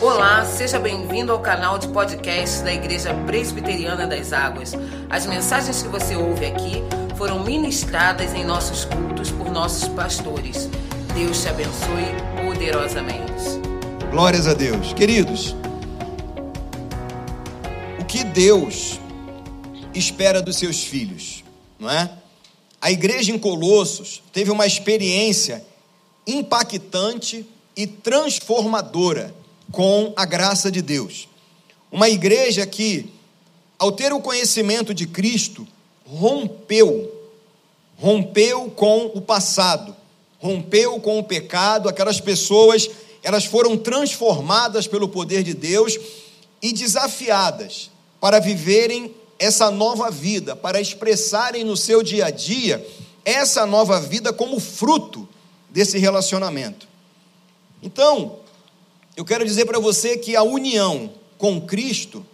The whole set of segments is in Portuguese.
Olá, seja bem-vindo ao canal de podcast da Igreja Presbiteriana das Águas. As mensagens que você ouve aqui foram ministradas em nossos cultos por nossos pastores. Deus te abençoe poderosamente. Glórias a Deus. Queridos, o que Deus espera dos seus filhos, não é? A igreja em Colossos teve uma experiência impactante e transformadora com a graça de Deus. Uma igreja que, ao ter o conhecimento de Cristo, rompeu, rompeu com o passado, rompeu com o pecado, aquelas pessoas, elas foram transformadas pelo poder de Deus e desafiadas para viverem essa nova vida, para expressarem no seu dia a dia essa nova vida como fruto desse relacionamento. Então, eu quero dizer para você que a união com Cristo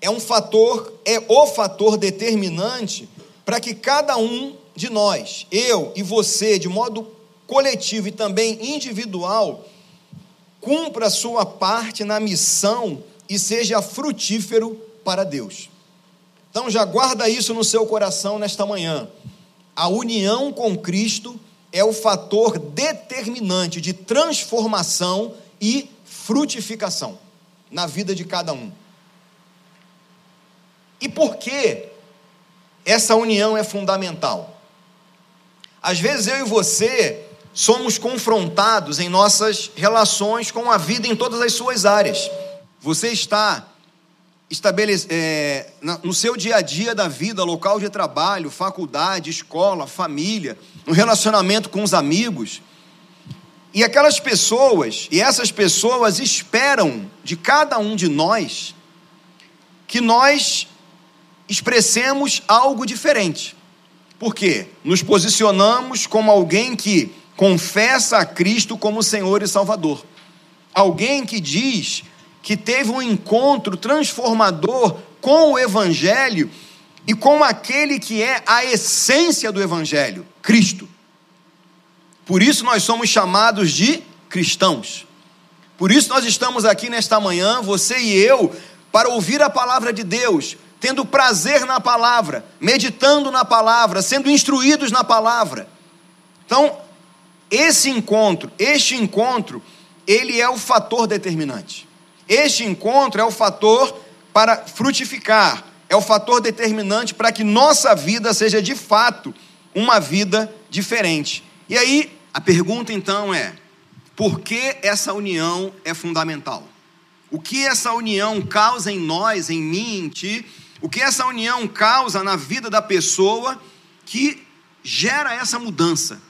é um fator, é o fator determinante para que cada um de nós, eu e você, de modo coletivo e também individual, cumpra a sua parte na missão e seja frutífero para Deus. Então já guarda isso no seu coração nesta manhã. A união com Cristo é o fator determinante de transformação e frutificação na vida de cada um. E por que essa união é fundamental? Às vezes eu e você somos confrontados em nossas relações com a vida em todas as suas áreas. Você está estabelece, é, no seu dia a dia da vida, local de trabalho, faculdade, escola, família, no relacionamento com os amigos. E aquelas pessoas, e essas pessoas esperam de cada um de nós que nós expressemos algo diferente. Por quê? Nos posicionamos como alguém que confessa a Cristo como Senhor e Salvador. Alguém que diz que teve um encontro transformador com o Evangelho e com aquele que é a essência do Evangelho, Cristo. Por isso nós somos chamados de cristãos. Por isso nós estamos aqui nesta manhã, você e eu, para ouvir a palavra de Deus, tendo prazer na palavra, meditando na palavra, sendo instruídos na palavra. Então, esse encontro, este encontro, ele é o fator determinante. Este encontro é o fator para frutificar, é o fator determinante para que nossa vida seja de fato uma vida diferente. E aí, a pergunta então é: por que essa união é fundamental? O que essa união causa em nós, em mim, em ti? O que essa união causa na vida da pessoa que gera essa mudança?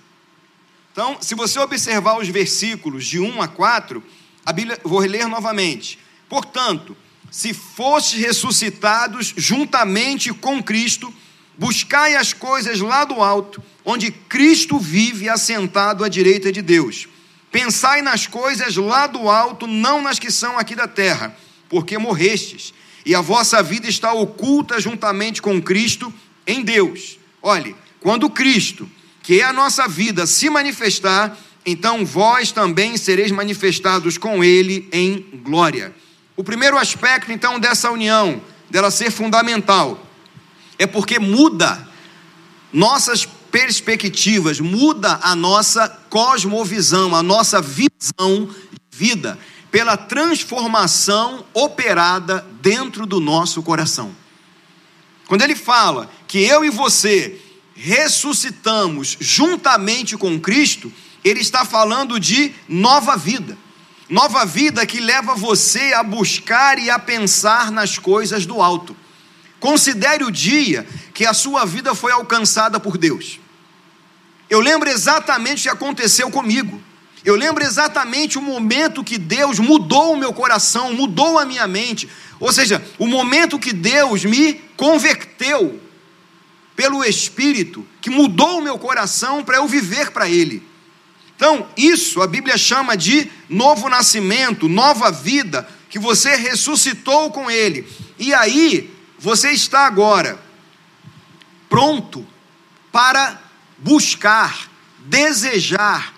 Então, se você observar os versículos de 1 a 4, a Bíblia, vou ler novamente. Portanto, se fostes ressuscitados juntamente com Cristo, Buscai as coisas lá do alto, onde Cristo vive assentado à direita de Deus. Pensai nas coisas lá do alto, não nas que são aqui da terra, porque morrestes, e a vossa vida está oculta juntamente com Cristo em Deus. Olhe, quando Cristo, que é a nossa vida, se manifestar, então vós também sereis manifestados com Ele em glória. O primeiro aspecto, então, dessa união, dela ser fundamental, é porque muda nossas perspectivas, muda a nossa cosmovisão, a nossa visão de vida, pela transformação operada dentro do nosso coração. Quando ele fala que eu e você ressuscitamos juntamente com Cristo, ele está falando de nova vida. Nova vida que leva você a buscar e a pensar nas coisas do alto. Considere o dia que a sua vida foi alcançada por Deus. Eu lembro exatamente o que aconteceu comigo. Eu lembro exatamente o momento que Deus mudou o meu coração, mudou a minha mente. Ou seja, o momento que Deus me converteu pelo Espírito, que mudou o meu coração para eu viver para Ele. Então, isso a Bíblia chama de novo nascimento, nova vida, que você ressuscitou com Ele. E aí, você está agora pronto para buscar, desejar,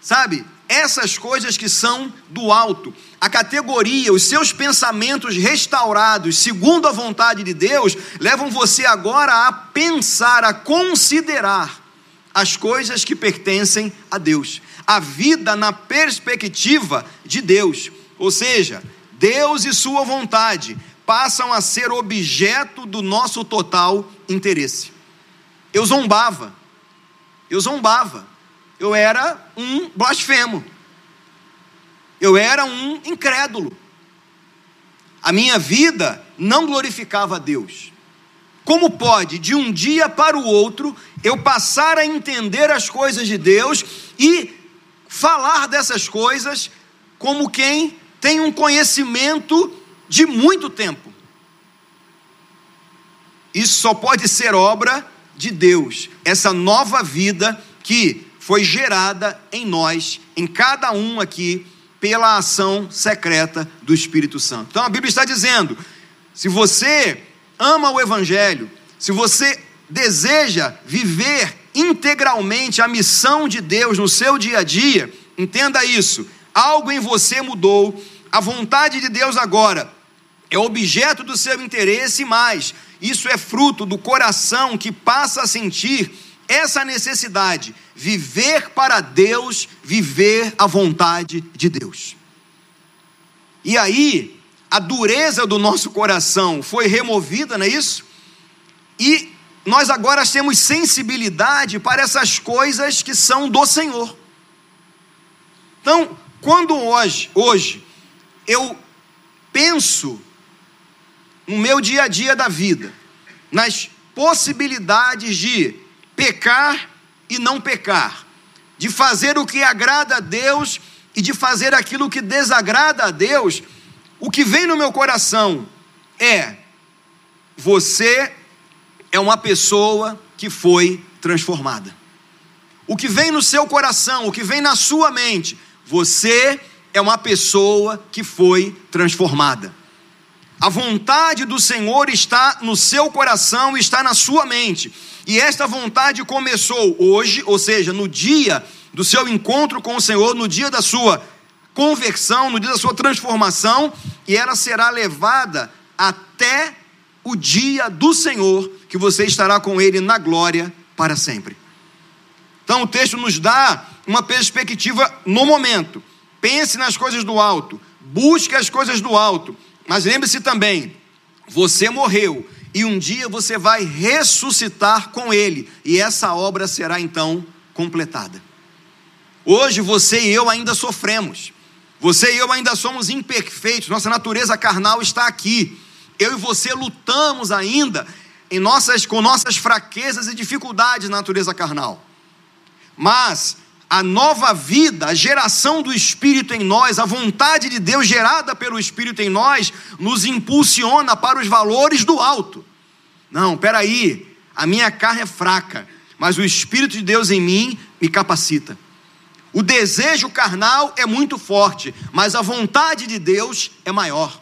sabe, essas coisas que são do alto. A categoria, os seus pensamentos restaurados, segundo a vontade de Deus, levam você agora a pensar, a considerar as coisas que pertencem a Deus. A vida na perspectiva de Deus. Ou seja, Deus e Sua vontade passam a ser objeto do nosso total interesse. Eu zombava, eu zombava, eu era um blasfemo, eu era um incrédulo. A minha vida não glorificava a Deus. Como pode, de um dia para o outro, eu passar a entender as coisas de Deus e falar dessas coisas como quem tem um conhecimento de muito tempo? Isso só pode ser obra de Deus, essa nova vida que foi gerada em nós, em cada um aqui, pela ação secreta do Espírito Santo. Então a Bíblia está dizendo: se você ama o Evangelho, se você deseja viver integralmente a missão de Deus no seu dia a dia, entenda isso: algo em você mudou, a vontade de Deus agora é objeto do seu interesse, mas isso é fruto do coração que passa a sentir essa necessidade, viver para Deus, viver a vontade de Deus. E aí, a dureza do nosso coração foi removida, não é isso? E nós agora temos sensibilidade para essas coisas que são do Senhor. Então, quando hoje, hoje eu penso no meu dia a dia da vida, nas possibilidades de pecar e não pecar, de fazer o que agrada a Deus e de fazer aquilo que desagrada a Deus, o que vem no meu coração é: você é uma pessoa que foi transformada. O que vem no seu coração, o que vem na sua mente, você é uma pessoa que foi transformada. A vontade do Senhor está no seu coração, está na sua mente. E esta vontade começou hoje, ou seja, no dia do seu encontro com o Senhor, no dia da sua conversão, no dia da sua transformação, e ela será levada até o dia do Senhor, que você estará com Ele na glória para sempre. Então o texto nos dá uma perspectiva no momento. Pense nas coisas do alto, busque as coisas do alto mas lembre-se também, você morreu e um dia você vai ressuscitar com ele, e essa obra será então completada. Hoje você e eu ainda sofremos. Você e eu ainda somos imperfeitos, nossa natureza carnal está aqui. Eu e você lutamos ainda em nossas, com nossas fraquezas e dificuldades na natureza carnal. Mas a nova vida, a geração do Espírito em nós, a vontade de Deus gerada pelo Espírito em nós, nos impulsiona para os valores do alto. Não, peraí, a minha carne é fraca, mas o Espírito de Deus em mim me capacita. O desejo carnal é muito forte, mas a vontade de Deus é maior.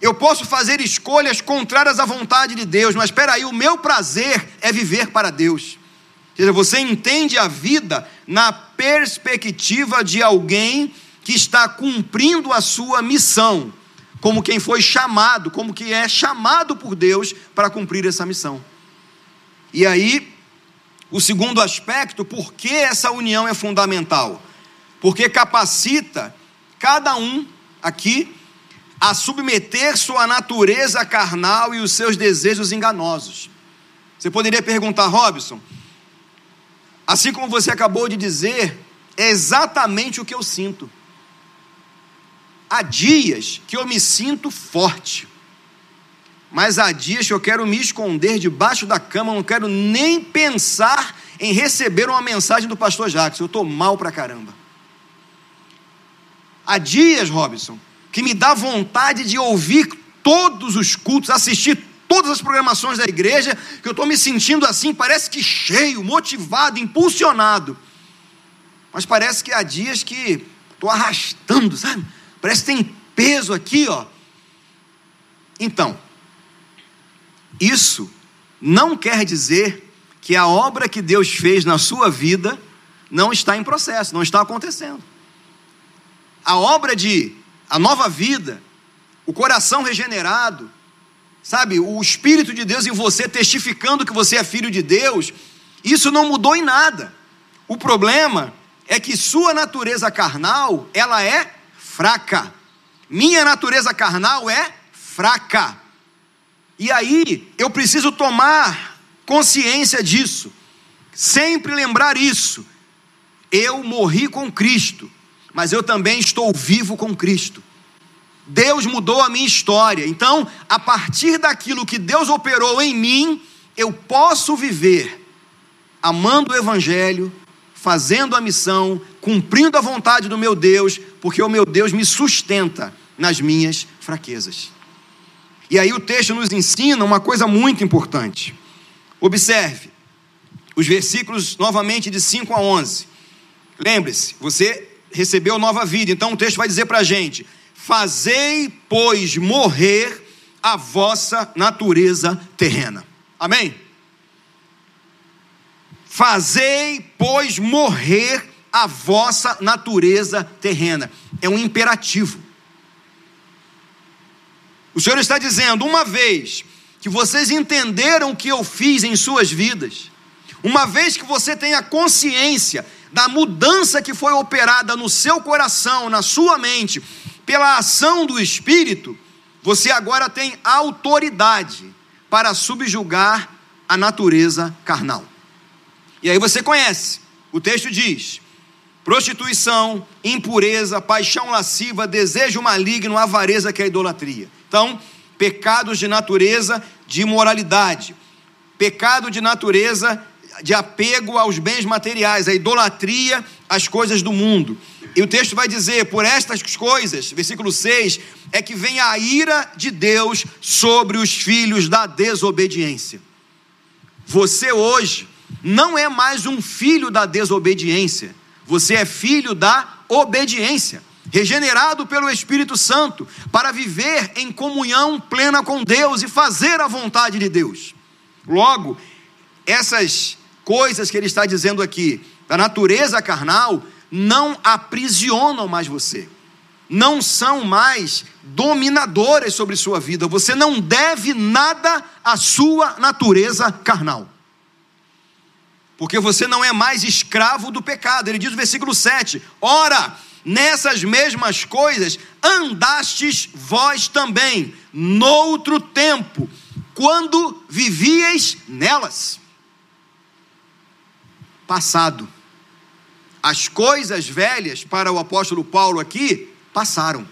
Eu posso fazer escolhas contrárias à vontade de Deus, mas espera aí, o meu prazer é viver para Deus. Ou seja, você entende a vida na perspectiva de alguém que está cumprindo a sua missão, como quem foi chamado, como que é chamado por Deus para cumprir essa missão. E aí, o segundo aspecto, por que essa união é fundamental? Porque capacita cada um aqui a submeter sua natureza carnal e os seus desejos enganosos. Você poderia perguntar, Robson, assim como você acabou de dizer, é exatamente o que eu sinto. Há dias que eu me sinto forte, mas há dias que eu quero me esconder debaixo da cama, não quero nem pensar em receber uma mensagem do pastor Jacques, eu estou mal pra caramba. Há dias, Robson, que me dá vontade de ouvir todos os cultos, assistir todas as programações da igreja, que eu estou me sentindo assim, parece que cheio, motivado, impulsionado. Mas parece que há dias que estou arrastando, sabe? Parece que tem peso aqui, ó. Então, isso não quer dizer que a obra que Deus fez na sua vida não está em processo, não está acontecendo. a obra de a nova vida, o coração regenerado, sabe, o Espírito de Deus em você testificando que você é filho de Deus, isso não mudou em nada. O problema é que sua natureza carnal, ela é fraca. Minha natureza carnal é fraca. E aí eu preciso tomar consciência disso, sempre lembrar isso. Eu morri com Cristo, mas eu também estou vivo com Cristo. Deus mudou a minha história. Então, a partir daquilo que Deus operou em mim, eu posso viver amando o Evangelho, fazendo a missão, cumprindo a vontade do meu Deus, porque o meu Deus me sustenta nas minhas fraquezas. E aí o texto nos ensina uma coisa muito importante. Observe os versículos novamente de 5 a 11. Lembre-se, você recebeu nova vida, então o texto vai dizer para a gente: Fazei, pois, morrer a vossa natureza terrena. Amém? Fazei, pois, morrer a vossa natureza terrena. É um imperativo. O Senhor está dizendo: uma vez que vocês entenderam o que eu fiz em suas vidas, uma vez que você tem a consciência da mudança que foi operada no seu coração, na sua mente, pela ação do Espírito, você agora tem autoridade para subjugar a natureza carnal. E aí você conhece, o texto diz: prostituição, impureza, paixão lasciva, desejo maligno, avareza que é idolatria. Então, pecados de natureza de imoralidade, pecado de natureza de apego aos bens materiais, a idolatria às coisas do mundo. E o texto vai dizer: por estas coisas, versículo 6, é que vem a ira de Deus sobre os filhos da desobediência. Você hoje não é mais um filho da desobediência, você é filho da obediência, regenerado pelo Espírito Santo, para viver em comunhão plena com Deus e fazer a vontade de Deus. Logo, essas coisas que ele está dizendo aqui, da natureza carnal, não aprisionam mais você, não são mais dominadoras sobre sua vida. Você não deve nada à sua natureza carnal porque você não é mais escravo do pecado. Ele diz no versículo 7: Ora, nessas mesmas coisas andastes vós também, noutro tempo, quando vivieis nelas. Passado. As coisas velhas, para o apóstolo Paulo aqui, passaram.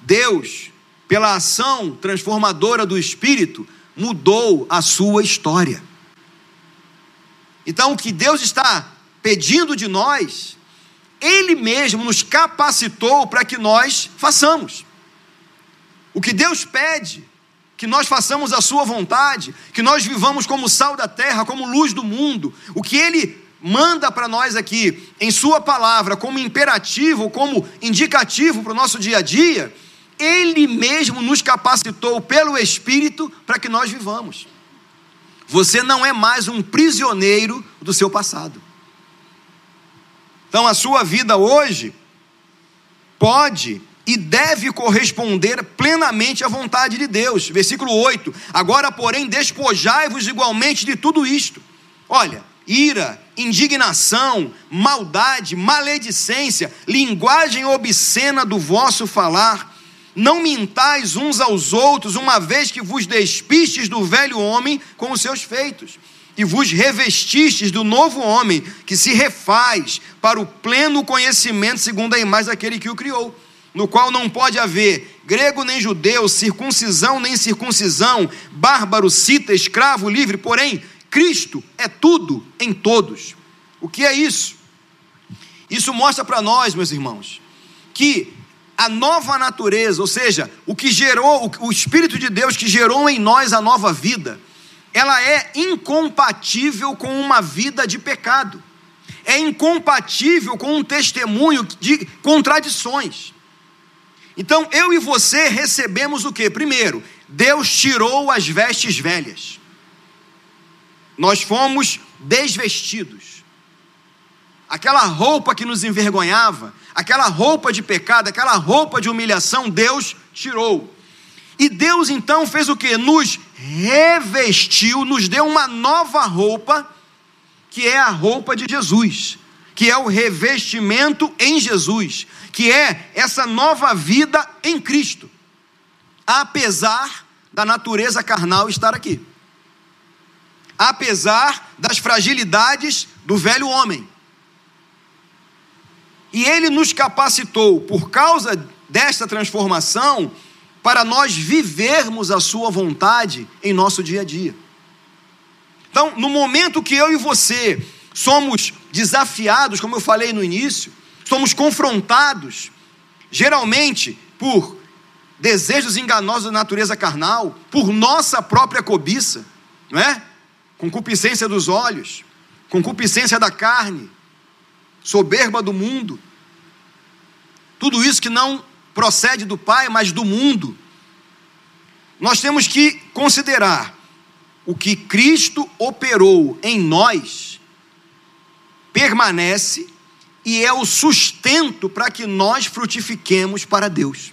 Deus, pela ação transformadora do Espírito, mudou a sua história. Então, o que Deus está pedindo de nós, Ele mesmo nos capacitou para que nós façamos. O que Deus pede, que nós façamos a Sua vontade, que nós vivamos como sal da terra, como luz do mundo. O que Ele manda para nós aqui, em Sua palavra, como imperativo, como indicativo para o nosso dia a dia, Ele mesmo nos capacitou pelo Espírito para que nós vivamos. Você não é mais um prisioneiro do seu passado. Então a sua vida hoje pode e deve corresponder plenamente à vontade de Deus. Versículo 8: Agora, porém, despojai-vos igualmente de tudo isto. Olha, ira, indignação, maldade, maledicência, linguagem obscena do vosso falar. Não mintais uns aos outros, uma vez que vos despistes do velho homem com os seus feitos, e vos revestistes do novo homem, que se refaz para o pleno conhecimento segundo a imagem daquele que o criou, no qual não pode haver grego nem judeu, circuncisão nem circuncisão, bárbaro, cita, escravo, livre, porém, Cristo é tudo em todos. O que é isso? Isso mostra para nós, meus irmãos, que a nova natureza, ou seja, o que gerou, o Espírito de Deus que gerou em nós a nova vida, ela é incompatível com uma vida de pecado, é incompatível com um testemunho de contradições. Então eu e você recebemos o que? Primeiro, Deus tirou as vestes velhas, nós fomos desvestidos. aquela roupa que nos envergonhava, aquela roupa de pecado, aquela roupa de humilhação, Deus tirou. E Deus então fez o que? Nos revestiu, nos deu uma nova roupa, que é a roupa de Jesus, que é o revestimento em Jesus, que é essa nova vida em Cristo, apesar da natureza carnal estar aqui, apesar das fragilidades do velho homem. E ele nos capacitou, por causa desta transformação, para nós vivermos a Sua vontade em nosso dia a dia. Então, no momento que eu e você somos desafiados, como eu falei no início, somos confrontados, geralmente por desejos enganosos da natureza carnal, por nossa própria cobiça, não é? Concupiscência dos olhos, concupiscência da carne, soberba do mundo. Tudo isso que não procede do Pai, mas do mundo. Nós temos que considerar o que Cristo operou em nós, permanece e é o sustento para que nós frutifiquemos para Deus.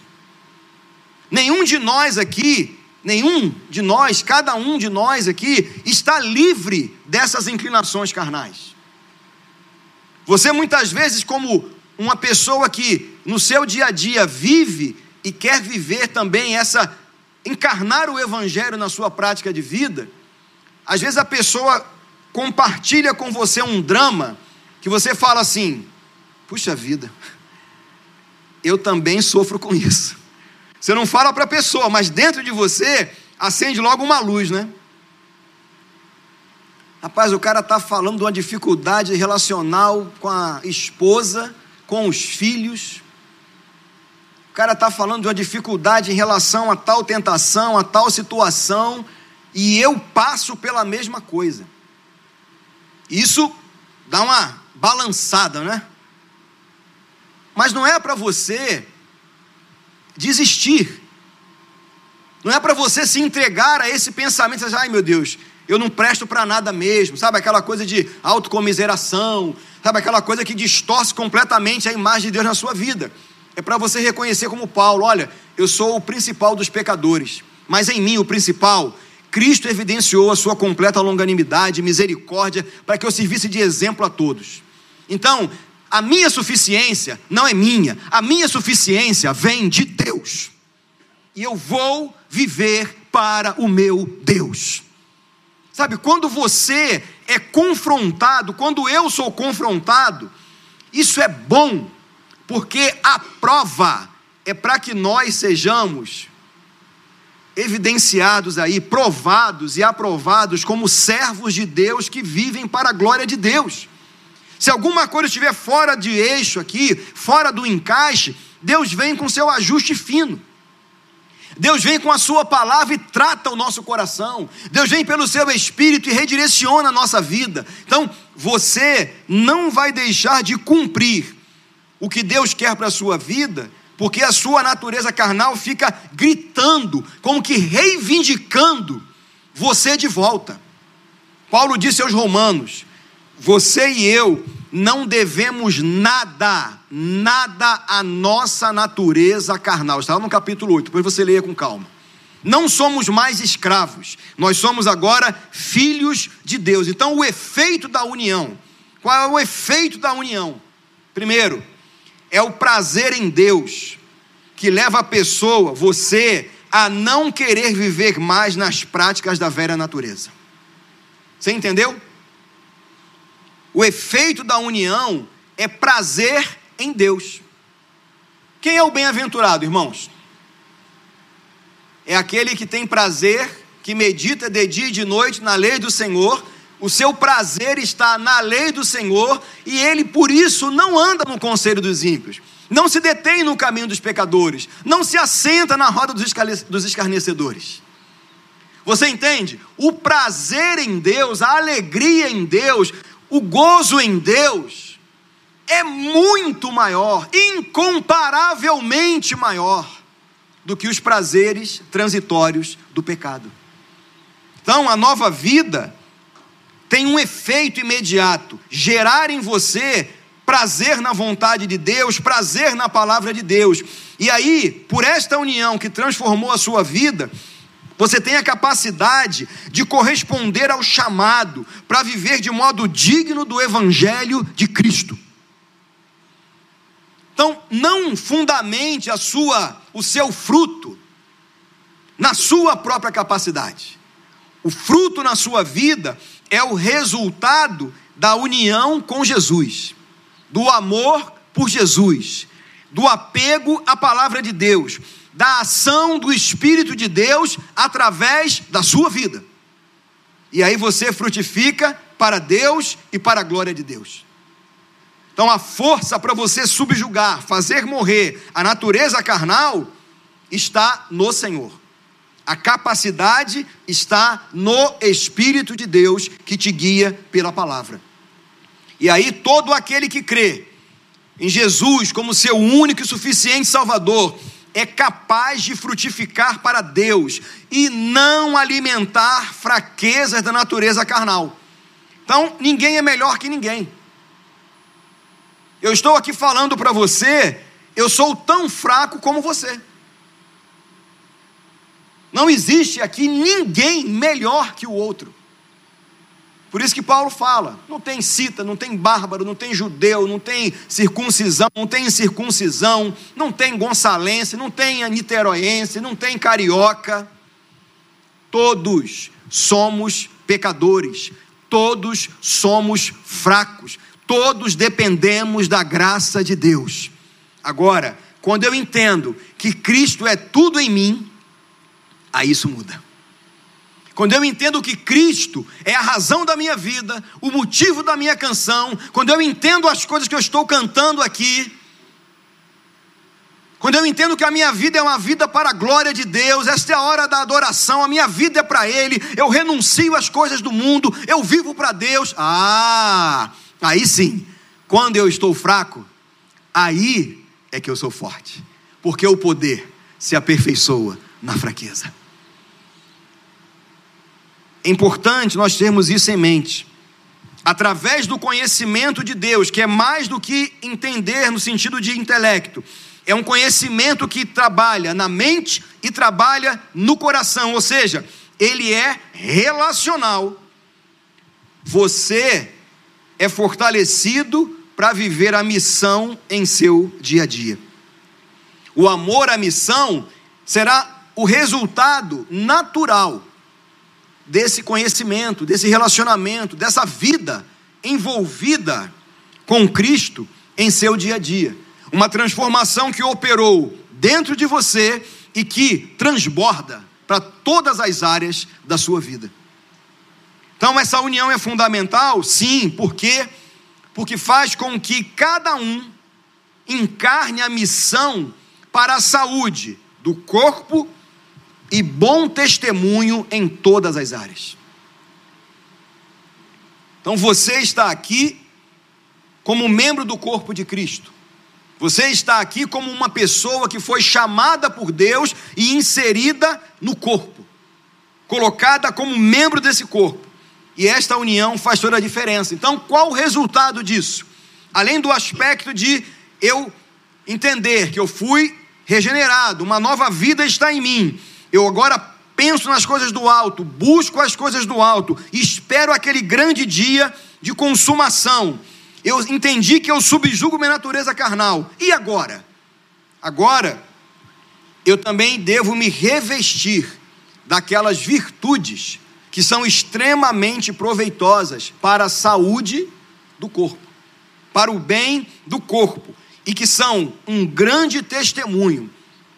Nenhum de nós aqui, nenhum de nós, cada um de nós aqui, está livre dessas inclinações carnais. Você muitas vezes, como uma pessoa que no seu dia a dia vive e quer viver também essa, encarnar o Evangelho na sua prática de vida, às vezes a pessoa compartilha com você um drama que você fala assim: puxa vida, eu também sofro com isso. Você não fala para a pessoa, mas dentro de você acende logo uma luz, né? Rapaz, o cara está falando de uma dificuldade relacional com a esposa, com os filhos. O cara está falando de uma dificuldade em relação a tal tentação, a tal situação, e eu passo pela mesma coisa. Isso dá uma balançada, né? Mas não é para você desistir. Não é para você se entregar a esse pensamento, ai meu Deus, eu não presto para nada mesmo, sabe aquela coisa de autocomiseração, sabe aquela coisa que distorce completamente a imagem de Deus na sua vida. É para você reconhecer como Paulo, olha, eu sou o principal dos pecadores, mas em mim o principal Cristo evidenciou a sua completa longanimidade misericórdia para que eu servisse de exemplo a todos. Então, a minha suficiência não é minha, a minha suficiência vem de Deus. E eu vou viver para o meu Deus. Sabe, quando você é confrontado, quando eu sou confrontado, isso é bom, porque a prova é para que nós sejamos evidenciados aí, provados e aprovados como servos de Deus que vivem para a glória de Deus. Se alguma coisa estiver fora de eixo aqui, fora do encaixe, Deus vem com seu ajuste fino. Deus vem com a sua palavra e trata o nosso coração. Deus vem pelo seu espírito e redireciona a nossa vida. Então, você não vai deixar de cumprir o que Deus quer para a sua vida, porque a sua natureza carnal fica gritando, como que reivindicando você de volta. Paulo disse aos Romanos: você e eu não devemos nada, nada à nossa natureza carnal. Está no capítulo 8, depois você leia com calma. Não somos mais escravos, nós somos agora filhos de Deus. Então, o efeito da união, qual é o efeito da união? Primeiro, é o prazer em Deus que leva a pessoa, você, a não querer viver mais nas práticas da velha natureza. Você entendeu? O efeito da união é prazer em Deus. Quem é o bem-aventurado, irmãos? É aquele que tem prazer, que medita de dia e de noite na lei do Senhor, o seu prazer está na lei do Senhor e ele por isso não anda no conselho dos ímpios, não se detém no caminho dos pecadores, não se assenta na roda dos escarnecedores. Você entende? O prazer em Deus, a alegria em Deus, o gozo em Deus é muito maior, incomparavelmente maior, do que os prazeres transitórios do pecado. Então, a nova vida tem um efeito imediato: gerar em você prazer na vontade de Deus, prazer na palavra de Deus. E aí, por esta união que transformou a sua vida, você tem a capacidade de corresponder ao chamado para viver de modo digno do evangelho de Cristo. Então, não fundamente a sua o seu fruto na sua própria capacidade. O fruto na sua vida é o resultado da união com Jesus, do amor por Jesus, do apego à palavra de Deus, da ação do Espírito de Deus através da sua vida. E aí você frutifica para Deus e para a glória de Deus. Então a força para você subjugar, fazer morrer a natureza carnal está no Senhor. A capacidade está no Espírito de Deus que te guia pela palavra. E aí, todo aquele que crê em Jesus como seu único e suficiente Salvador é capaz de frutificar para Deus e não alimentar fraquezas da natureza carnal. Então, ninguém é melhor que ninguém. Eu estou aqui falando para você, eu sou tão fraco como você. Não existe aqui ninguém melhor que o outro. Por isso que Paulo fala: não tem cita, não tem bárbaro, não tem judeu, não tem circuncisão, não tem incircuncisão, não tem gonçalense, não tem niteroense, não tem carioca. Todos somos pecadores, todos somos fracos, todos dependemos da graça de Deus. Agora, quando eu entendo que Cristo é tudo em mim, aí isso muda. Quando eu entendo que Cristo é a razão da minha vida, o motivo da minha canção, quando eu entendo as coisas que eu estou cantando aqui, quando eu entendo que a minha vida é uma vida para a glória de Deus, esta é a hora da adoração, a minha vida é para Ele, eu renuncio às coisas do mundo, eu vivo para Deus. Ah, aí sim, quando eu estou fraco, aí é que eu sou forte, porque o poder se aperfeiçoa na fraqueza. É importante nós termos isso em mente. Através do conhecimento de Deus, que é mais do que entender no sentido de intelecto, é um conhecimento que trabalha na mente e trabalha no coração, ou seja, ele é relacional. Você é fortalecido para viver a missão em seu dia a dia. O amor à missão será o resultado natural desse conhecimento, desse relacionamento, dessa vida envolvida com Cristo em seu dia a dia. Uma transformação que operou dentro de você e que transborda para todas as áreas da sua vida. Então, essa união é fundamental, sim, porque porque faz com que cada um encarne a missão para a saúde do corpo e bom testemunho em todas as áreas. Então você está aqui como membro do corpo de Cristo. Você está aqui como uma pessoa que foi chamada por Deus e inserida no corpo, colocada como membro desse corpo. E esta união faz toda a diferença. Então, qual o resultado disso? Além do aspecto de eu entender que eu fui regenerado, uma nova vida está em mim, eu agora penso nas coisas do alto, busco as coisas do alto, espero aquele grande dia de consumação. Eu entendi que eu subjugo minha natureza carnal. E agora? Agora, eu também devo me revestir daquelas virtudes que são extremamente proveitosas para a saúde do corpo, para o bem do corpo, e que são um grande testemunho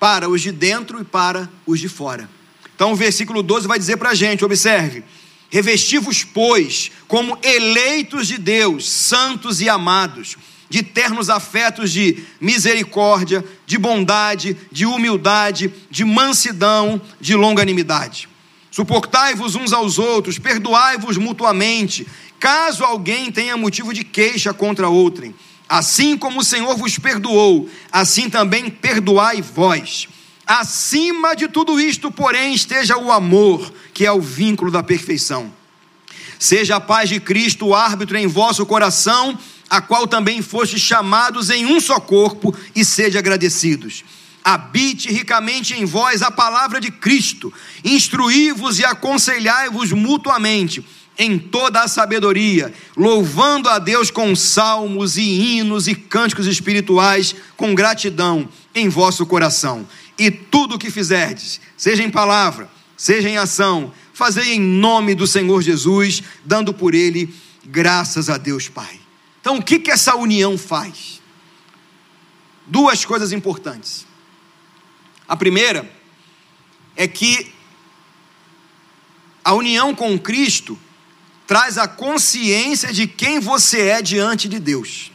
para os de dentro e para os de fora. Então o versículo 12 vai dizer para a gente: observe, revesti-vos, pois, como eleitos de Deus, santos e amados, de ternos afetos de misericórdia, de bondade, de humildade, de mansidão, de longanimidade. Suportai-vos uns aos outros, perdoai-vos mutuamente, caso alguém tenha motivo de queixa contra outrem. Assim como o Senhor vos perdoou, assim também perdoai vós. Acima de tudo isto, porém, esteja o amor, que é o vínculo da perfeição. Seja a paz de Cristo o árbitro em vosso coração, a qual também foste chamados em um só corpo, e sede agradecidos. Habite ricamente em vós a palavra de Cristo, instruí-vos e aconselhai-vos mutuamente em toda a sabedoria, louvando a Deus com salmos e hinos e cânticos espirituais, com gratidão em vosso coração. E tudo o que fizerdes, seja em palavra, seja em ação, fazei em nome do Senhor Jesus, dando por ele graças a Deus Pai. Então, o que, que essa união faz? Duas coisas importantes. A primeira é que a união com Cristo traz a consciência de quem você é diante de Deus.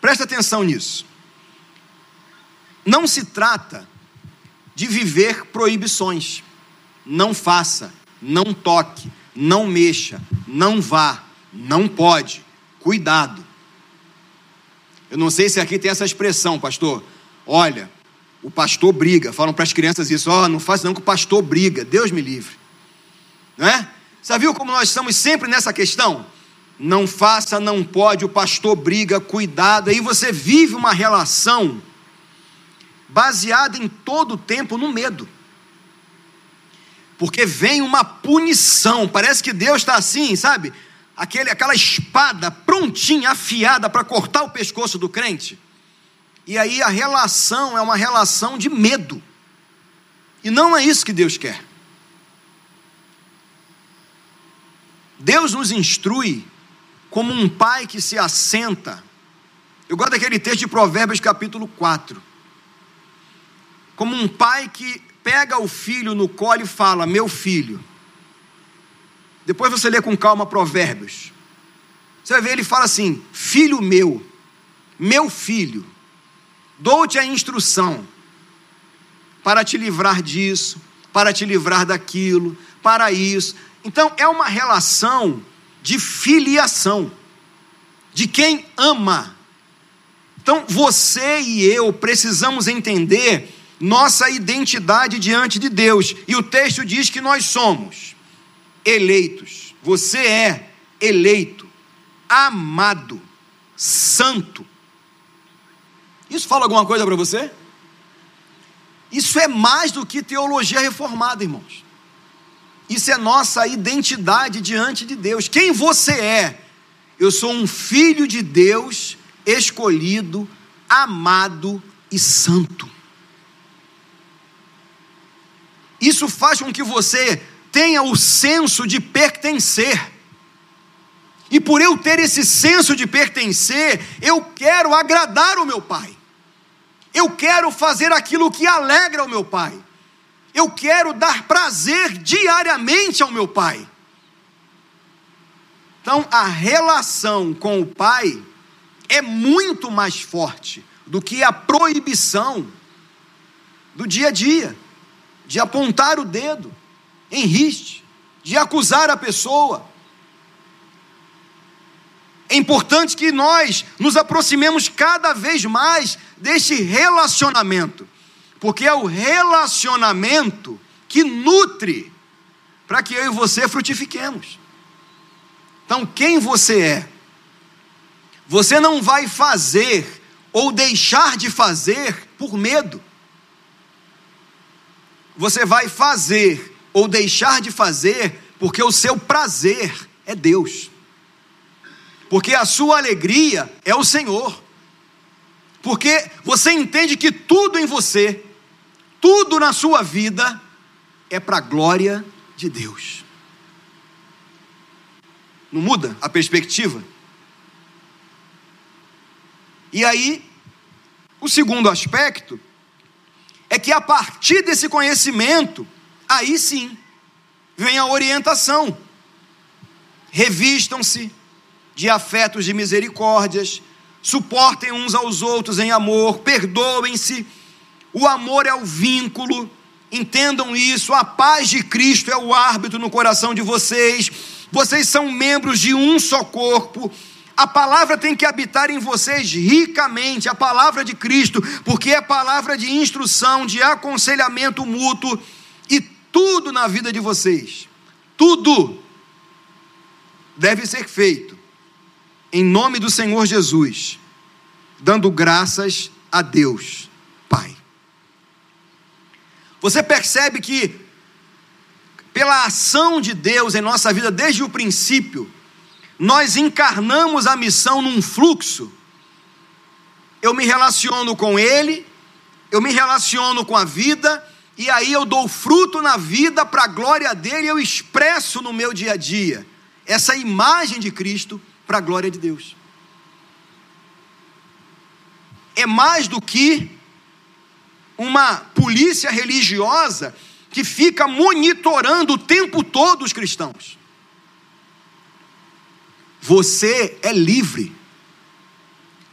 Presta atenção nisso. Não se trata de viver proibições. Não faça, não toque, não mexa, não vá, não pode. Cuidado. Eu não sei se aqui tem essa expressão, pastor. Olha, o pastor briga. Falam para as crianças isso: ó, oh, não faz não que o pastor briga. Deus me livre. Não é? Você viu como nós estamos sempre nessa questão? Não faça, não pode, o pastor briga, cuidado. Aí você vive uma relação baseada em todo o tempo no medo. Porque vem uma punição. Parece que Deus está assim, sabe? Aquele, aquela espada prontinha, afiada para cortar o pescoço do crente. E aí a relação é uma relação de medo. E não é isso que Deus quer. Deus nos instrui como um pai que se assenta. Eu gosto daquele texto de Provérbios capítulo 4. Como um pai que pega o filho no colo e fala: Meu filho. Depois você lê com calma Provérbios. Você vai ver, ele fala assim: Filho meu, meu filho dou-te a instrução para te livrar disso, para te livrar daquilo, para isso. Então é uma relação de filiação, de quem ama. Então você e eu precisamos entender nossa identidade diante de Deus, e o texto diz que nós somos eleitos. Você é eleito, amado, santo isso fala alguma coisa para você? Isso é mais do que teologia reformada, irmãos. Isso é nossa identidade diante de Deus. Quem você é? Eu sou um filho de Deus, escolhido, amado e santo. Isso faz com que você tenha o senso de pertencer. E por eu ter esse senso de pertencer, eu quero agradar o meu Pai. Eu quero fazer aquilo que alegra o meu Pai. Eu quero dar prazer diariamente ao meu Pai. Então, a relação com o Pai é muito mais forte do que a proibição do dia a dia, de apontar o dedo em riste, de acusar a pessoa. É importante que nós nos aproximemos cada vez mais deste relacionamento, porque é o relacionamento que nutre para que eu e você frutifiquemos. Então, quem você é? Você não vai fazer ou deixar de fazer por medo. Você vai fazer ou deixar de fazer porque o seu prazer é Deus porque a sua alegria é o Senhor. Porque você entende que tudo em você, tudo na sua vida, é para a glória de Deus. Não muda a perspectiva? E aí, o segundo aspecto é que a partir desse conhecimento, aí sim, vem a orientação. Revistam-se de afetos de misericórdias, suportem uns aos outros em amor, perdoem-se. O amor é o vínculo, entendam isso. A paz de Cristo é o árbitro no coração de vocês. Vocês são membros de um só corpo. A palavra tem que habitar em vocês ricamente, a palavra de Cristo, porque é palavra de instrução, de aconselhamento mútuo e tudo na vida de vocês. Tudo deve ser feito em nome do Senhor Jesus, dando graças a Deus. Você percebe que, pela ação de Deus em nossa vida desde o princípio, nós encarnamos a missão num fluxo. Eu me relaciono com Ele, eu me relaciono com a vida, e aí eu dou fruto na vida para a glória dele, eu expresso no meu dia a dia essa imagem de Cristo para a glória de Deus. É mais do que uma polícia religiosa que fica monitorando o tempo todo os cristãos. Você é livre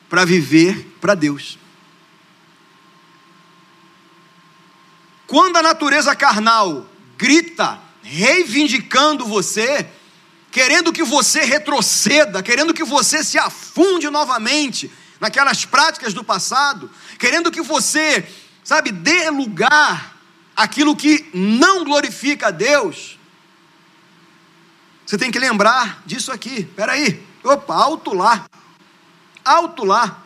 para viver para Deus. Quando a natureza carnal grita, reivindicando você, querendo que você retroceda, querendo que você se afunde novamente naquelas práticas do passado, querendo que você sabe, dê lugar àquilo que não glorifica a Deus, você tem que lembrar disso aqui. Espera aí, opa, alto lá, alto lá.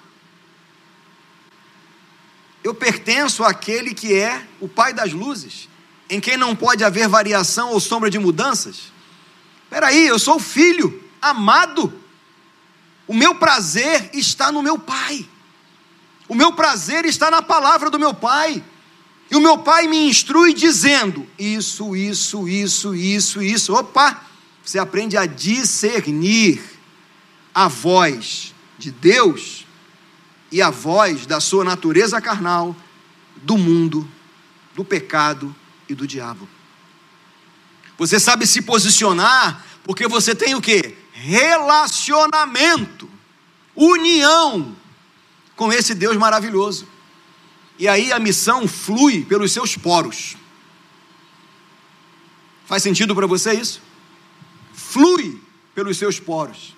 Eu pertenço àquele que é o Pai das luzes, em quem não pode haver variação ou sombra de mudanças. Espera aí, eu sou filho, amado. O meu prazer está no meu Pai. O meu prazer está na palavra do meu pai. E o meu pai me instrui dizendo: isso, isso, isso, isso, isso. Opa! Você aprende a discernir a voz de Deus e a voz da sua natureza carnal, do mundo, do pecado e do diabo. Você sabe se posicionar porque você tem o que? Relacionamento, união com esse Deus maravilhoso. E aí a missão flui pelos seus poros. Faz sentido para você isso? Flui pelos seus poros.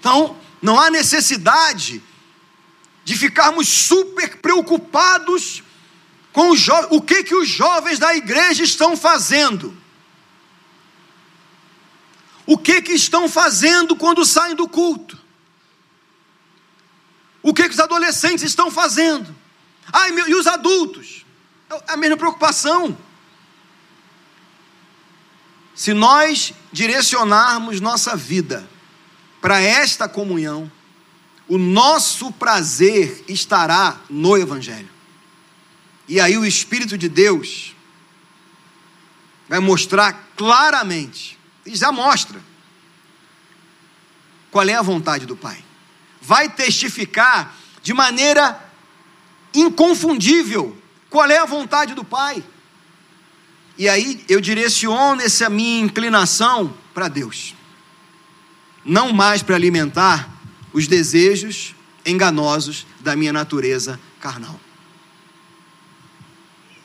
Então, não há necessidade de ficarmos super preocupados com o, que, que os jovens da igreja estão fazendo. O que, que estão fazendo quando saem do culto? O que, que os adolescentes estão fazendo? Meu, e os adultos? É a mesma preocupação. Se nós direcionarmos nossa vida para esta comunhão, o nosso prazer estará no Evangelho. E aí o Espírito de Deus vai mostrar claramente, e já mostra, qual é a vontade do Pai vai testificar de maneira inconfundível qual é a vontade do Pai. E aí eu direciono essa minha inclinação para Deus, não mais para alimentar os desejos enganosos da minha natureza carnal.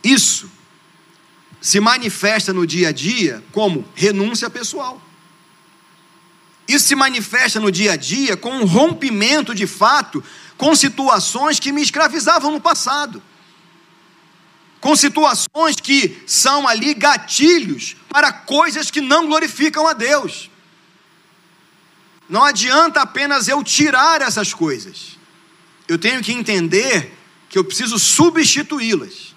Isso se manifesta no dia a dia como renúncia pessoal. Isso se manifesta no dia a dia com um rompimento de fato com situações que me escravizavam no passado. Com situações que são ali gatilhos para coisas que não glorificam a Deus. Não adianta apenas eu tirar essas coisas. Eu tenho que entender que eu preciso substituí-las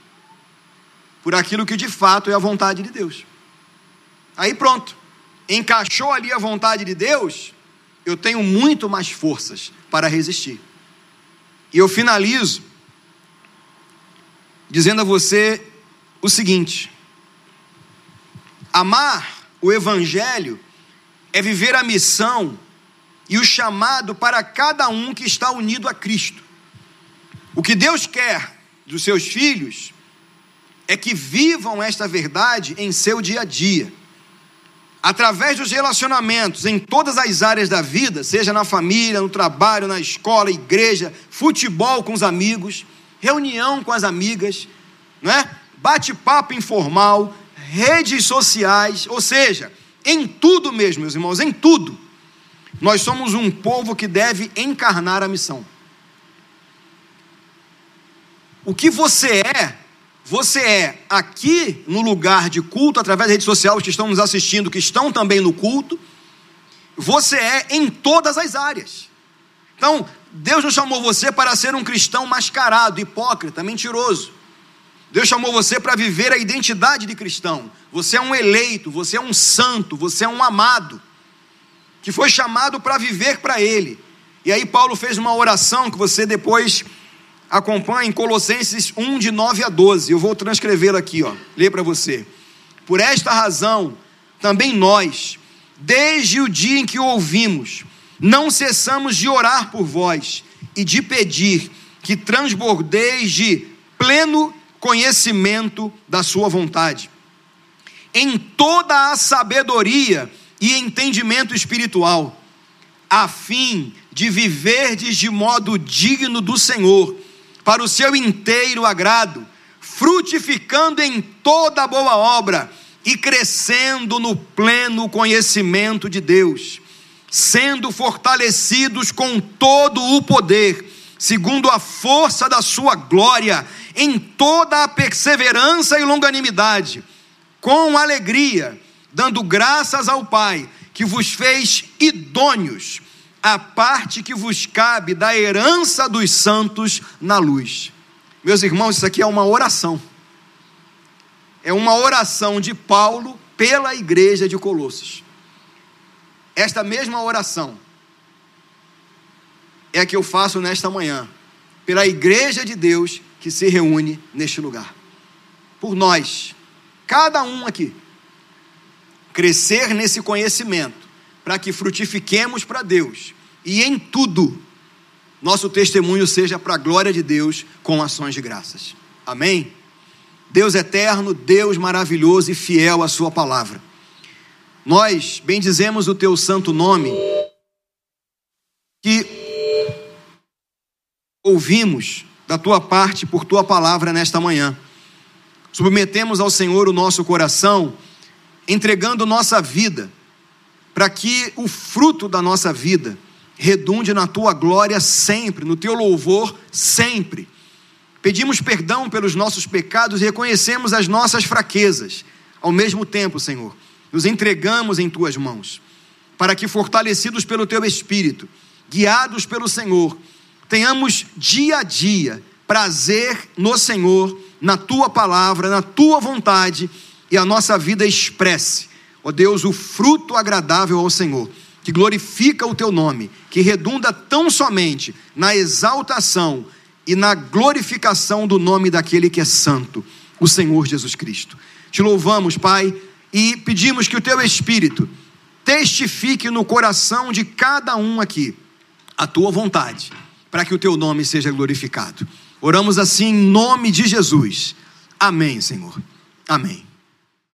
por aquilo que de fato é a vontade de Deus. Aí pronto encaixou ali a vontade de Deus, eu tenho muito mais forças para resistir. E eu finalizo dizendo a você o seguinte: amar o Evangelho é viver a missão e o chamado para cada um que está unido a Cristo. O que Deus quer dos seus filhos é que vivam esta verdade em seu dia a dia através dos relacionamentos em todas as áreas da vida, seja na família, no trabalho, na escola, igreja, futebol com os amigos, reunião com as amigas, não é? Bate-papo informal, redes sociais, ou seja, em tudo mesmo, meus irmãos, em tudo. Nós somos um povo que deve encarnar a missão. O que você é você é aqui no lugar de culto, através da rede social, os que estão nos assistindo, que estão também no culto, você é em todas as áreas. Então, Deus não chamou você para ser um cristão mascarado, hipócrita, mentiroso. Deus chamou você para viver a identidade de cristão. Você é um eleito, você é um santo, você é um amado, que foi chamado para viver para Ele. E aí, Paulo fez uma oração que você depois acompanha em Colossenses 1, de 9 a 12. Eu vou transcrevê-la aqui, ó. Lê para você. Por esta razão, também nós, desde o dia em que ouvimos, não cessamos de orar por vós e de pedir que transbordeis de pleno conhecimento da Sua vontade, em toda a sabedoria e entendimento espiritual, a fim de viverdes de modo digno do Senhor, para o seu inteiro agrado, frutificando em toda boa obra e crescendo no pleno conhecimento de Deus, sendo fortalecidos com todo o poder, segundo a força da sua glória em toda a perseverança e longanimidade, com alegria, dando graças ao Pai, que vos fez idôneos, a parte que vos cabe da herança dos santos na luz. Meus irmãos, isso aqui é uma oração. É uma oração de Paulo pela igreja de Colossos. Esta mesma oração é a que eu faço nesta manhã, pela igreja de Deus que se reúne neste lugar. Por nós, cada um aqui, crescer nesse conhecimento, para que frutifiquemos para Deus e em tudo nosso testemunho seja para a glória de Deus com ações de graças. Amém? Deus eterno, Deus maravilhoso e fiel à Sua palavra. Nós bendizemos o Teu santo nome, que ouvimos da tua parte por tua palavra nesta manhã. Submetemos ao Senhor o nosso coração, entregando nossa vida, para que o fruto da nossa vida redunde na tua glória sempre, no teu louvor sempre. Pedimos perdão pelos nossos pecados e reconhecemos as nossas fraquezas. Ao mesmo tempo, Senhor, nos entregamos em tuas mãos, para que, fortalecidos pelo teu espírito, guiados pelo Senhor, tenhamos dia a dia prazer no Senhor, na tua palavra, na tua vontade e a nossa vida expresse, ó Deus, o fruto agradável ao Senhor, que glorifica o teu nome, que redunda tão somente na exaltação e na glorificação do nome daquele que é santo, o Senhor Jesus Cristo. Te louvamos, Pai, e pedimos que o teu Espírito testifique no coração de cada um aqui a tua vontade para que o teu nome seja glorificado. Oramos assim em nome de Jesus. Amém, Senhor. Amém.